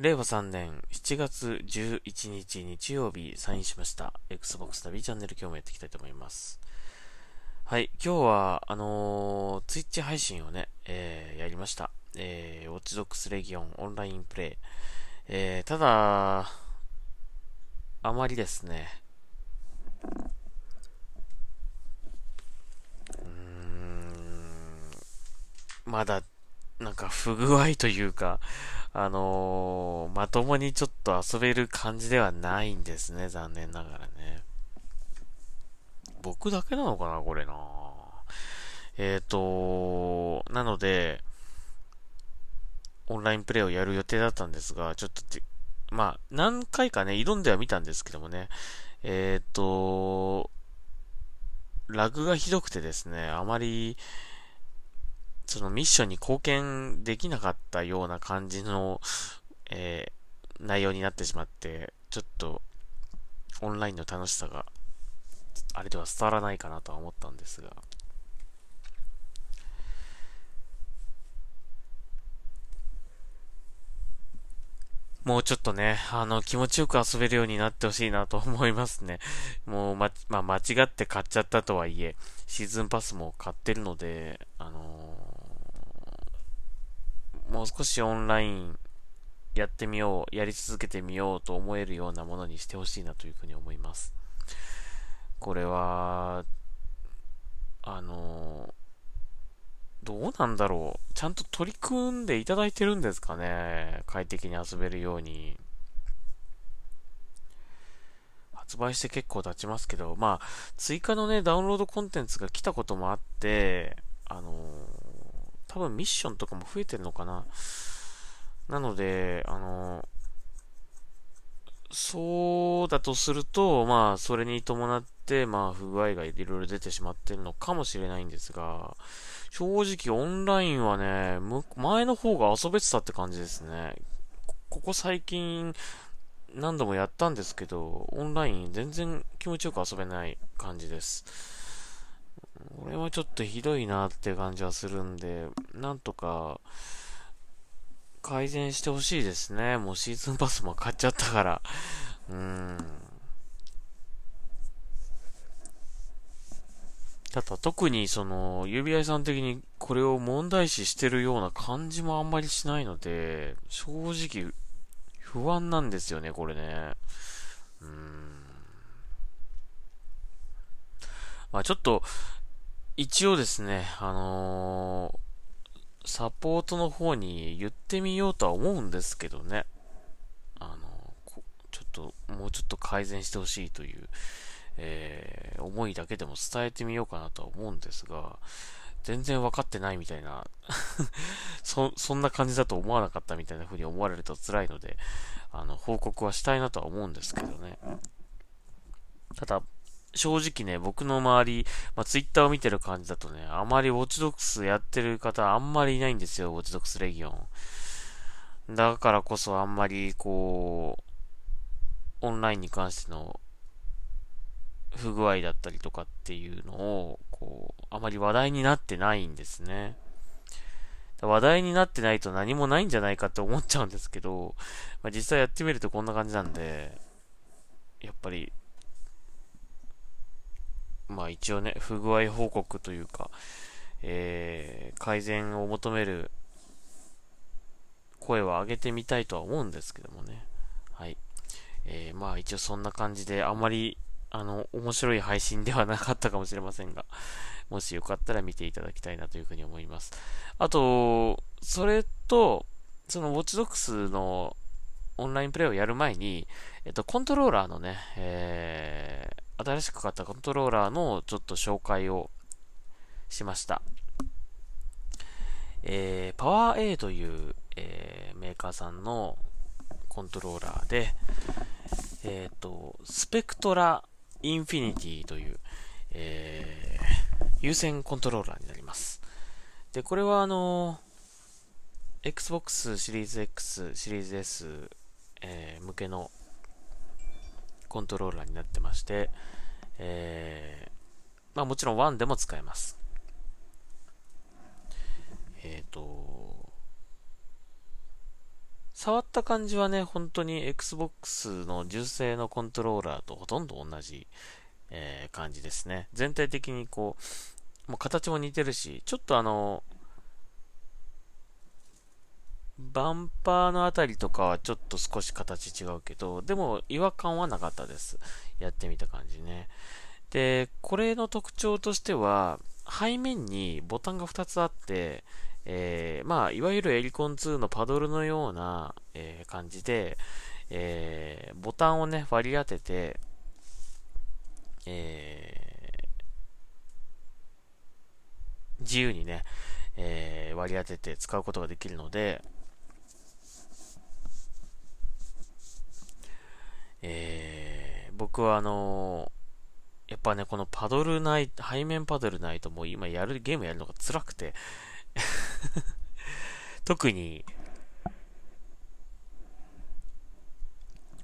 令和3年7月11日日曜日サインしました Xbox ナビチャンネル今日もやっていきたいと思います。はい、今日はあのー、Twitch 配信をね、えー、やりました。えー、ウォッチドックスレギオンオンラインプレイ。えー、ただ、あまりですね、うーん、まだ、なんか不具合というか、あのー、まともにちょっと遊べる感じではないんですね、残念ながらね。僕だけなのかな、これな。えっ、ー、と、なので、オンラインプレイをやる予定だったんですが、ちょっとまあ、何回かね、挑んではみたんですけどもね、えっ、ー、と、ラグがひどくてですね、あまり、そのミッションに貢献できなかったような感じの、えー、内容になってしまって、ちょっと、オンラインの楽しさが、あれでは伝わらないかなとは思ったんですが、もうちょっとね、あの、気持ちよく遊べるようになってほしいなと思いますね。もう、ま、まあ、間違って買っちゃったとはいえ、シーズンパスも買ってるので、あのー、もう少しオンラインやってみよう、やり続けてみようと思えるようなものにしてほしいなというふうに思います。これは、あのどうなんだろう。ちゃんと取り組んでいただいてるんですかね。快適に遊べるように。発売して結構経ちますけど、まあ、追加のね、ダウンロードコンテンツが来たこともあって、あのー、多分ミッションとかも増えてるのかな。なので、あの、そうだとすると、まあ、それに伴って、まあ、不具合がいろいろ出てしまってるのかもしれないんですが、正直オンラインはね、前の方が遊べてたって感じですね。ここ最近何度もやったんですけど、オンライン全然気持ちよく遊べない感じです。これはちょっとひどいなって感じはするんで、なんとか改善してほしいですね。もうシーズンパスも買っちゃったから。うーん。ただ特にその、指輪さん的にこれを問題視してるような感じもあんまりしないので、正直不安なんですよね、これね。うん。まあちょっと、一応ですね、あのー、サポートの方に言ってみようとは思うんですけどね。あのー、ちょっと、もうちょっと改善してほしいという。えー、思いだけでも伝えてみようかなとは思うんですが、全然分かってないみたいな そ、そんな感じだと思わなかったみたいな風に思われると辛いので、あの、報告はしたいなとは思うんですけどね。ただ、正直ね、僕の周り、まあ、ツイッターを見てる感じだとね、あまりウォッチドックスやってる方あんまりいないんですよ、ウォッチドックスレギオン。だからこそあんまり、こう、オンラインに関しての不具合だったりとかっていうのを、こう、あまり話題になってないんですね。話題になってないと何もないんじゃないかって思っちゃうんですけど、まあ、実際やってみるとこんな感じなんで、やっぱり、まあ一応ね、不具合報告というか、えー、改善を求める声を上げてみたいとは思うんですけどもね。はい。えー、まあ一応そんな感じで、あまりあの、面白い配信ではなかったかもしれませんが、もしよかったら見ていただきたいなというふうに思います。あと、それと、そのウォッチドックスのオンラインプレイをやる前に、えっと、コントローラーのね、えー、新しく買ったコントローラーのちょっと紹介をしました。えー、パワー A という、えー、メーカーさんのコントローラーで、えっ、ー、と、スペクトラインフィニティという、えー、有線コントローラーになります。で、これはあの、Xbox シリーズ X、シリーズ S、えー、向けのコントローラーになってまして、えー、まあもちろん1でも使えます。えっ、ー、と、触った感じはね、本当に Xbox の純正のコントローラーとほとんど同じ、えー、感じですね。全体的にこう、もう形も似てるし、ちょっとあの、バンパーのあたりとかはちょっと少し形違うけど、でも違和感はなかったです。やってみた感じね。で、これの特徴としては、背面にボタンが2つあって、えー、まあ、いわゆるエリコン2のパドルのような、えー、感じで、えー、ボタンをね、割り当てて、えー、自由にね、え、割り当てて使うことができるので、えー、僕はあのー、やっぱね、このパドルない、背面パドルないともう今やる、ゲームやるのが辛くて 特に、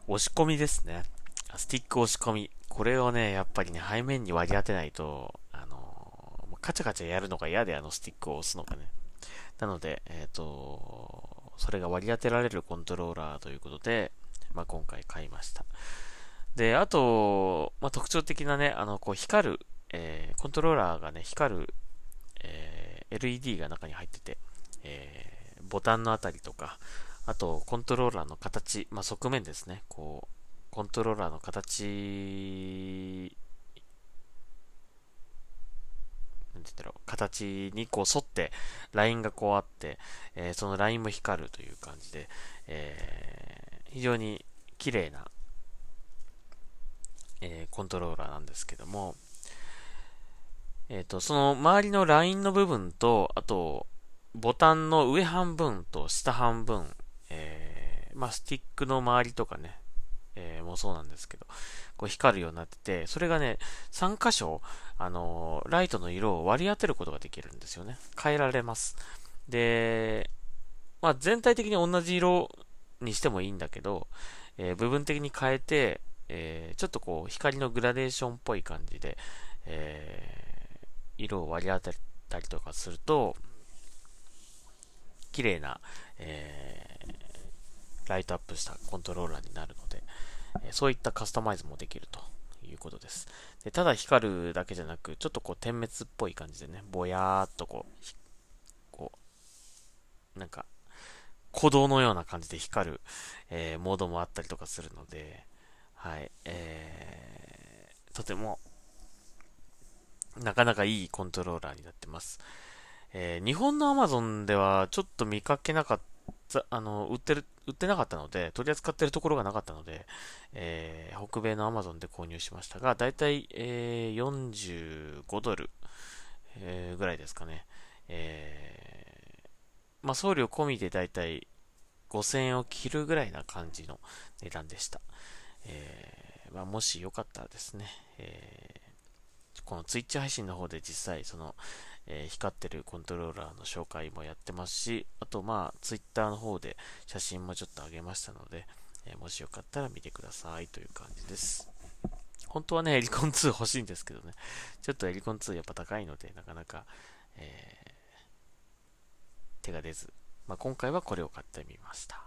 押し込みですね。スティック押し込み。これをね、やっぱりね、背面に割り当てないと、あのー、カチャカチャやるのが嫌で、あのスティックを押すのがね。なので、えっ、ー、と、それが割り当てられるコントローラーということで、まあ、今回買いました。で、あと、まあ、特徴的なね、あの、こう光る、えー、コントローラーがね、光る、えー、LED が中に入ってて、えー、ボタンのあたりとか、あと、コントローラーの形、まあ、側面ですね、こう、コントローラーの形、なんて言うんだろう、形にこう沿って、ラインがこうあって、えー、そのラインも光るという感じで、えー非常に綺麗な、えー、コントローラーなんですけども、えっ、ー、と、その周りのラインの部分と、あと、ボタンの上半分と下半分、えー、まあ、スティックの周りとかね、えー、もそうなんですけど、こう光るようになってて、それがね、3箇所、あのー、ライトの色を割り当てることができるんですよね。変えられます。で、まあ、全体的に同じ色にしてもいいんだけど、えー、部分的に変えて、えー、ちょっとこう光のグラデーションっぽい感じで、えー、色を割り当てたりとかすると、綺麗な、えー、ライトアップしたコントローラーになるので、えそういったカスタマイズもできるということです。でただ光るだけじゃなく、ちょっとこう点滅っぽい感じでね、ぼやーっとこう、こう、なんか鼓動のような感じで光る、えー、モードもあったりとかするので、はい、えー、とても、なかなかいいコントローラーになってます。えー、日本の Amazon ではちょっと見かけなかった、あの、売ってる、売ってなかったので、取り扱ってるところがなかったので、えー、北米の Amazon で購入しましたが、だいたい、えー、45ドル、えー、ぐらいですかね。えーまあ、送料込みでだいたい5000円を切るぐらいな感じの値段でした。えー、まあ、もしよかったらですね、えー、この Twitch 配信の方で実際その、えー、光ってるコントローラーの紹介もやってますし、あとまあ Twitter の方で写真もちょっと上げましたので、えもしよかったら見てくださいという感じです。本当はね、エリコン2欲しいんですけどね、ちょっとエリコン2やっぱ高いので、なかなか、え手が出ず、まあ、今回はこれを買ってみました。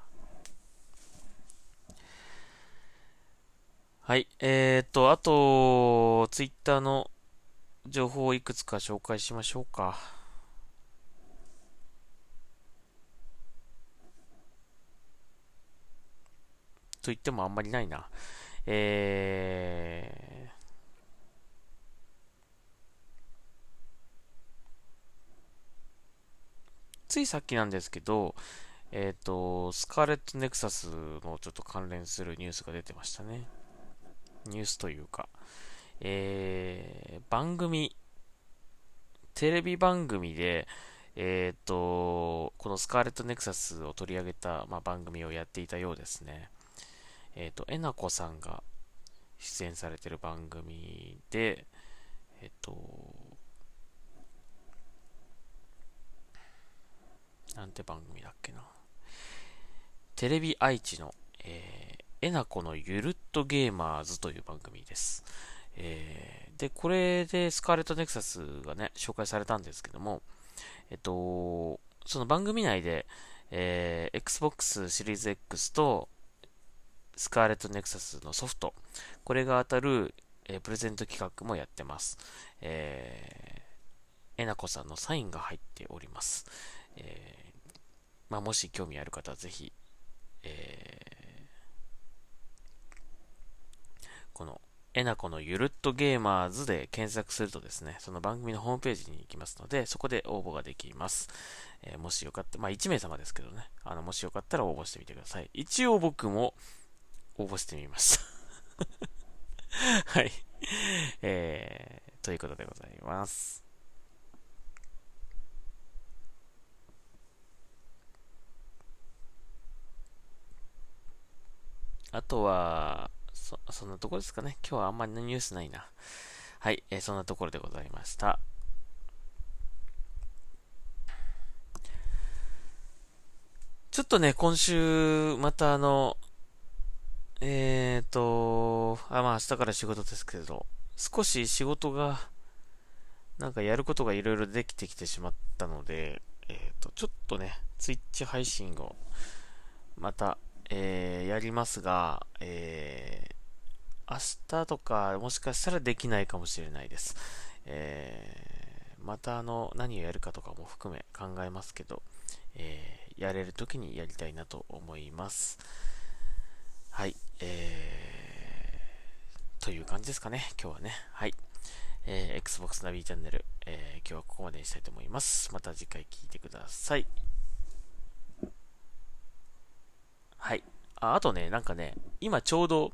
はい。えーと、あと、ツイッターの情報をいくつか紹介しましょうか。と言ってもあんまりないな。えー、ついさっきなんですけど、えっ、ー、と、スカーレットネクサスのちょっと関連するニュースが出てましたね。ニュースというか、えー、番組、テレビ番組で、えっ、ー、と、このスカーレットネクサスを取り上げた、まあ、番組をやっていたようですね。えっ、ー、と、えなこさんが出演されてる番組で、えっ、と、なんて番組だっけな。テレビ愛知の、えー、えなこのゆるっとゲーマーズという番組です。えー、で、これでスカーレットネクサスがね、紹介されたんですけども、えっと、その番組内で、えー、Xbox シリーズ X と、スカーレットネクサスのソフト、これが当たる、えー、プレゼント企画もやってます。えー、えなこさんのサインが入っております。え、まあ、もし興味ある方はぜひ、えー、この、えなこのゆるっとゲーマーズで検索するとですね、その番組のホームページに行きますので、そこで応募ができます。えー、もしよかったら、まあ1名様ですけどね、あの、もしよかったら応募してみてください。一応僕も、応募してみました はい。えー、ということでございます。あとは、そ、そんなところですかね。今日はあんまりニュースないな。はい、えー、そんなところでございました。ちょっとね、今週、またあの、えーと、あ、まあ明日から仕事ですけど、少し仕事が、なんかやることがいろいろできてきてしまったので、えーと、ちょっとね、ツイッチ配信を、また、えー、やりますが、えー、明日とか、もしかしたらできないかもしれないです。えー、またあの、何をやるかとかも含め考えますけど、えー、やれる時にやりたいなと思います。はい、えー、という感じですかね、今日はね。はい。えー、Xbox ナビチャンネル、えー、今日はここまでにしたいと思います。また次回聞いてください。はい。あ、あとね、なんかね、今ちょうど、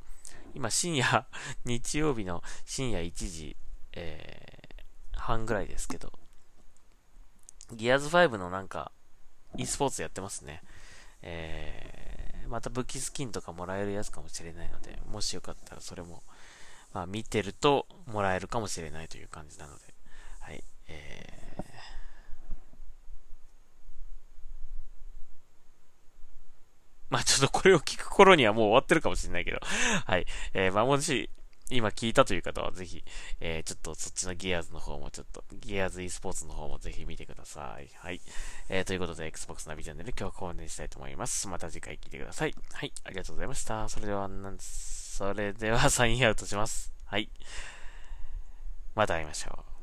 今深夜、日曜日の深夜1時、えー、半ぐらいですけど、ギアズ5のなんか、e スポーツやってますね。えーまた武器スキンとかもらえるやつかもしれないので、もしよかったらそれも、まあ見てるともらえるかもしれないという感じなので、はい、えー、まあちょっとこれを聞く頃にはもう終わってるかもしれないけど、はい、えー、まあもし、今聞いたという方はぜひ、えー、ちょっとそっちのギアーズの方もちょっと、ギアーズ e スポーツの方もぜひ見てください。はい。えー、ということで、Xbox ナビチャンネル今日はここまでにしたいと思います。また次回聞いてください。はい。ありがとうございました。それでは、なんそれではサインアウトします。はい。また会いましょう。